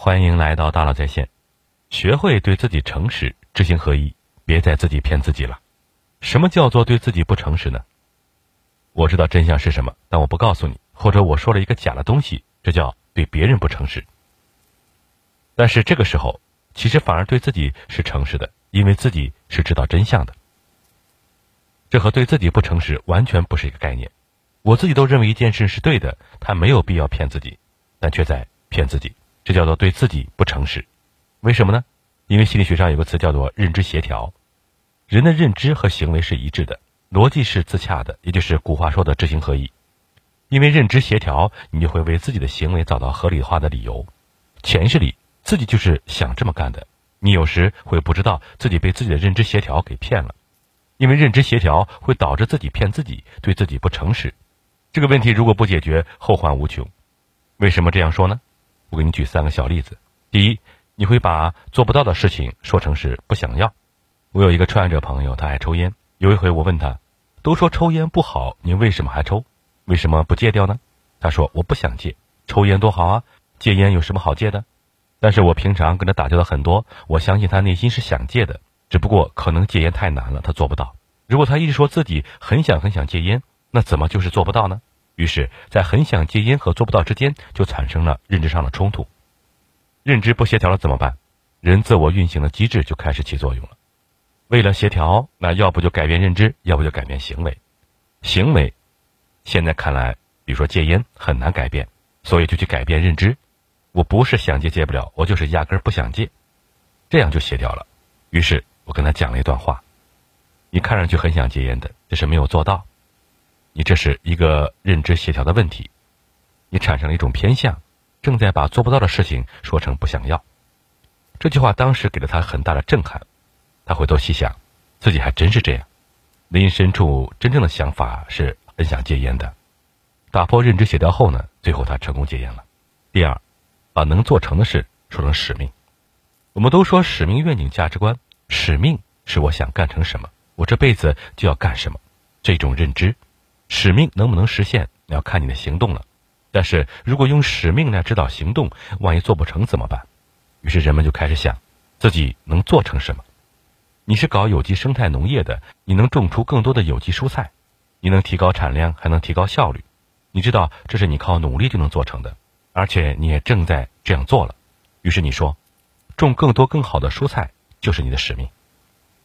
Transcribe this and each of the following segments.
欢迎来到大佬在线。学会对自己诚实，知行合一，别再自己骗自己了。什么叫做对自己不诚实呢？我知道真相是什么，但我不告诉你，或者我说了一个假的东西，这叫对别人不诚实。但是这个时候，其实反而对自己是诚实的，因为自己是知道真相的。这和对自己不诚实完全不是一个概念。我自己都认为一件事是对的，他没有必要骗自己，但却在骗自己，这叫做对自己不诚实。为什么呢？因为心理学上有个词叫做认知协调，人的认知和行为是一致的，逻辑是自洽的，也就是古话说的知行合一。因为认知协调，你就会为自己的行为找到合理化的理由，潜意识里自己就是想这么干的。你有时会不知道自己被自己的认知协调给骗了，因为认知协调会导致自己骗自己，对自己不诚实。这个问题如果不解决，后患无穷。为什么这样说呢？我给你举三个小例子。第一，你会把做不到的事情说成是不想要。我有一个创业者朋友，他爱抽烟。有一回我问他，都说抽烟不好，你为什么还抽？为什么不戒掉呢？他说我不想戒，抽烟多好啊，戒烟有什么好戒的？但是我平常跟他打交道很多，我相信他内心是想戒的，只不过可能戒烟太难了，他做不到。如果他一直说自己很想很想戒烟，那怎么就是做不到呢？于是，在很想戒烟和做不到之间，就产生了认知上的冲突。认知不协调了怎么办？人自我运行的机制就开始起作用了。为了协调，那要不就改变认知，要不就改变行为。行为，现在看来，比如说戒烟很难改变，所以就去改变认知。我不是想戒戒不了，我就是压根儿不想戒，这样就协调了。于是我跟他讲了一段话：你看上去很想戒烟的，这是没有做到。你这是一个认知协调的问题，你产生了一种偏向，正在把做不到的事情说成不想要。这句话当时给了他很大的震撼，他回头细想，自己还真是这样，内心深处真正的想法是很想戒烟的。打破认知协调后呢，最后他成功戒烟了。第二，把能做成的事说成使命。我们都说使命、愿景、价值观，使命是我想干成什么，我这辈子就要干什么，这种认知。使命能不能实现，要看你的行动了。但是如果用使命来指导行动，万一做不成怎么办？于是人们就开始想，自己能做成什么？你是搞有机生态农业的，你能种出更多的有机蔬菜，你能提高产量，还能提高效率。你知道这是你靠努力就能做成的，而且你也正在这样做了。于是你说，种更多更好的蔬菜就是你的使命。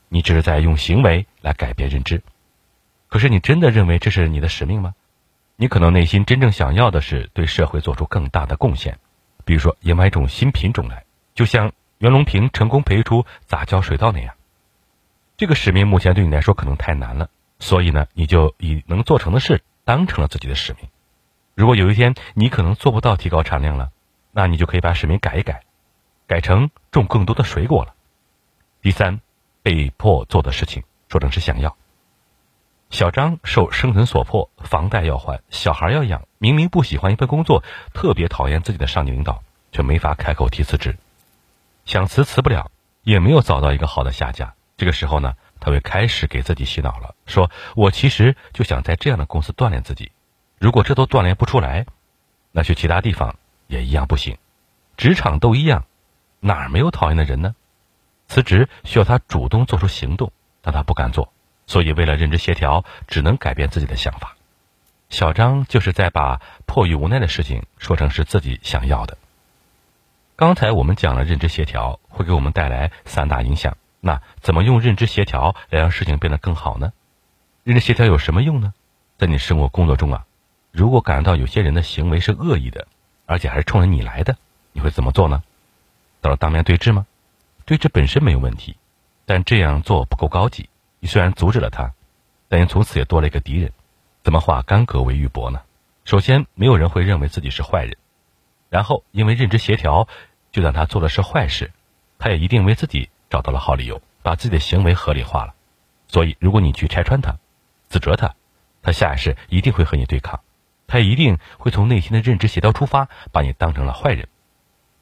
你只是在用行为来改变认知。可是你真的认为这是你的使命吗？你可能内心真正想要的是对社会做出更大的贡献，比如说研发一种新品种来，就像袁隆平成功培育出杂交水稻那样。这个使命目前对你来说可能太难了，所以呢，你就以能做成的事当成了自己的使命。如果有一天你可能做不到提高产量了，那你就可以把使命改一改，改成种更多的水果了。第三，被迫做的事情说成是想要。小张受生存所迫，房贷要还，小孩要养。明明不喜欢一份工作，特别讨厌自己的上级领导，却没法开口提辞职。想辞辞不了，也没有找到一个好的下家。这个时候呢，他会开始给自己洗脑了，说我其实就想在这样的公司锻炼自己。如果这都锻炼不出来，那去其他地方也一样不行。职场都一样，哪儿没有讨厌的人呢？辞职需要他主动做出行动，但他不敢做。所以，为了认知协调，只能改变自己的想法。小张就是在把迫于无奈的事情说成是自己想要的。刚才我们讲了认知协调会给我们带来三大影响，那怎么用认知协调来让事情变得更好呢？认知协调有什么用呢？在你生活工作中啊，如果感到有些人的行为是恶意的，而且还是冲着你来的，你会怎么做呢？到了当面对质吗？对峙本身没有问题，但这样做不够高级。你虽然阻止了他，但你从此也多了一个敌人，怎么化干戈为玉帛呢？首先，没有人会认为自己是坏人，然后因为认知协调，就算他做的是坏事，他也一定为自己找到了好理由，把自己的行为合理化了。所以，如果你去拆穿他，指责他，他下意识一定会和你对抗，他一定会从内心的认知协调出发，把你当成了坏人。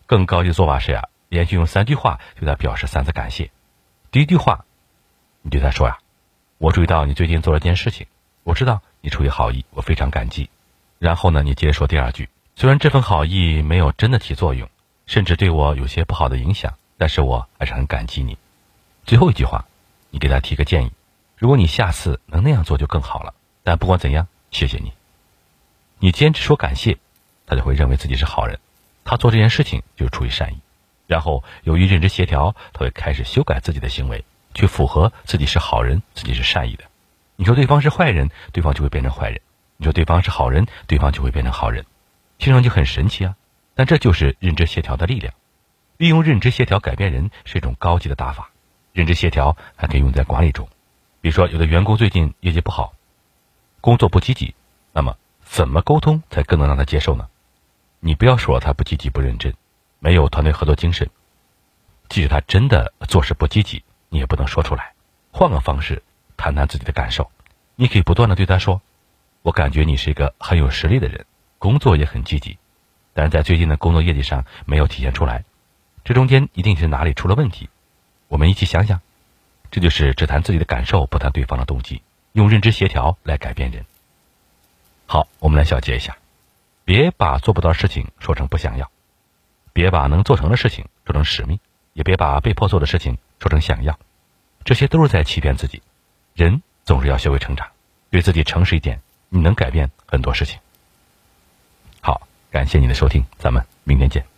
更高级的做法是呀，连续用三句话对他表示三次感谢。第一句话。你对他说呀：“我注意到你最近做了件事情，我知道你出于好意，我非常感激。”然后呢，你接着说第二句：“虽然这份好意没有真的起作用，甚至对我有些不好的影响，但是我还是很感激你。最后一句话，你给他提个建议，如果你下次能那样做就更好了。但不管怎样，谢谢你。你坚持说感谢，他就会认为自己是好人，他做这件事情就是出于善意。然后由于认知协调，他会开始修改自己的行为，去符合自己是好人，自己是善意的。你说对方是坏人，对方就会变成坏人；你说对方是好人，对方就会变成好人。听上去很神奇啊，但这就是认知协调的力量。利用认知协调改变人是一种高级的打法。认知协调还可以用在管理中，比如说有的员工最近业绩不好，工作不积极，那么怎么沟通才更能让他接受呢？你不要说他不积极、不认真。没有团队合作精神，即使他真的做事不积极，你也不能说出来。换个方式谈谈自己的感受，你可以不断的对他说：“我感觉你是一个很有实力的人，工作也很积极，但是在最近的工作业绩上没有体现出来，这中间一定是哪里出了问题。我们一起想想，这就是只谈自己的感受，不谈对方的动机，用认知协调来改变人。好，我们来小结一下，别把做不到的事情说成不想要。别把能做成的事情说成使命，也别把被迫做的事情说成想要，这些都是在欺骗自己。人总是要学会成长，对自己诚实一点，你能改变很多事情。好，感谢您的收听，咱们明天见。